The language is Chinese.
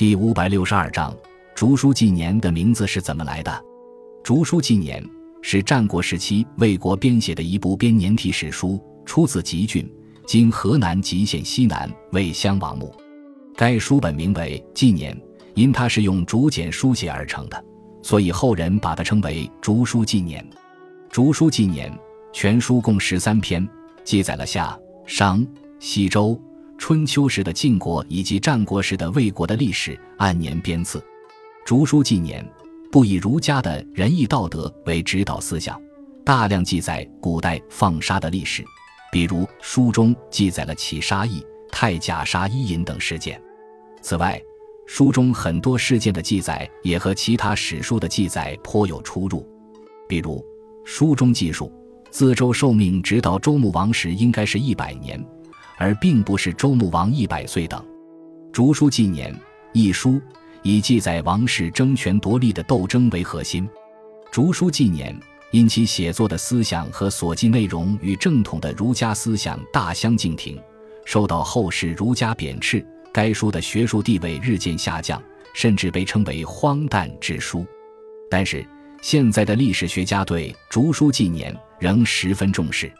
第五百六十二章《竹书纪年》的名字是怎么来的？《竹书纪年》是战国时期魏国编写的一部编年体史书，出自吉郡（今河南吉县西南）魏襄王墓。该书本名为《纪年》，因它是用竹简书写而成的，所以后人把它称为《竹书纪年》。《竹书纪年》全书共十三篇，记载了夏、商、西周。春秋时的晋国以及战国时的魏国的历史，按年编次。竹书纪年不以儒家的仁义道德为指导思想，大量记载古代放杀的历史，比如书中记载了起杀义、太甲杀伊尹等事件。此外，书中很多事件的记载也和其他史书的记载颇有出入，比如书中记述，自周受命直到周穆王时，应该是一百年。而并不是周穆王一百岁等，《竹书纪年》一书以记载王室争权夺利的斗争为核心，《竹书纪年》因其写作的思想和所记内容与正统的儒家思想大相径庭，受到后世儒家贬斥，该书的学术地位日渐下降，甚至被称为荒诞之书。但是，现在的历史学家对《竹书纪年》仍十分重视。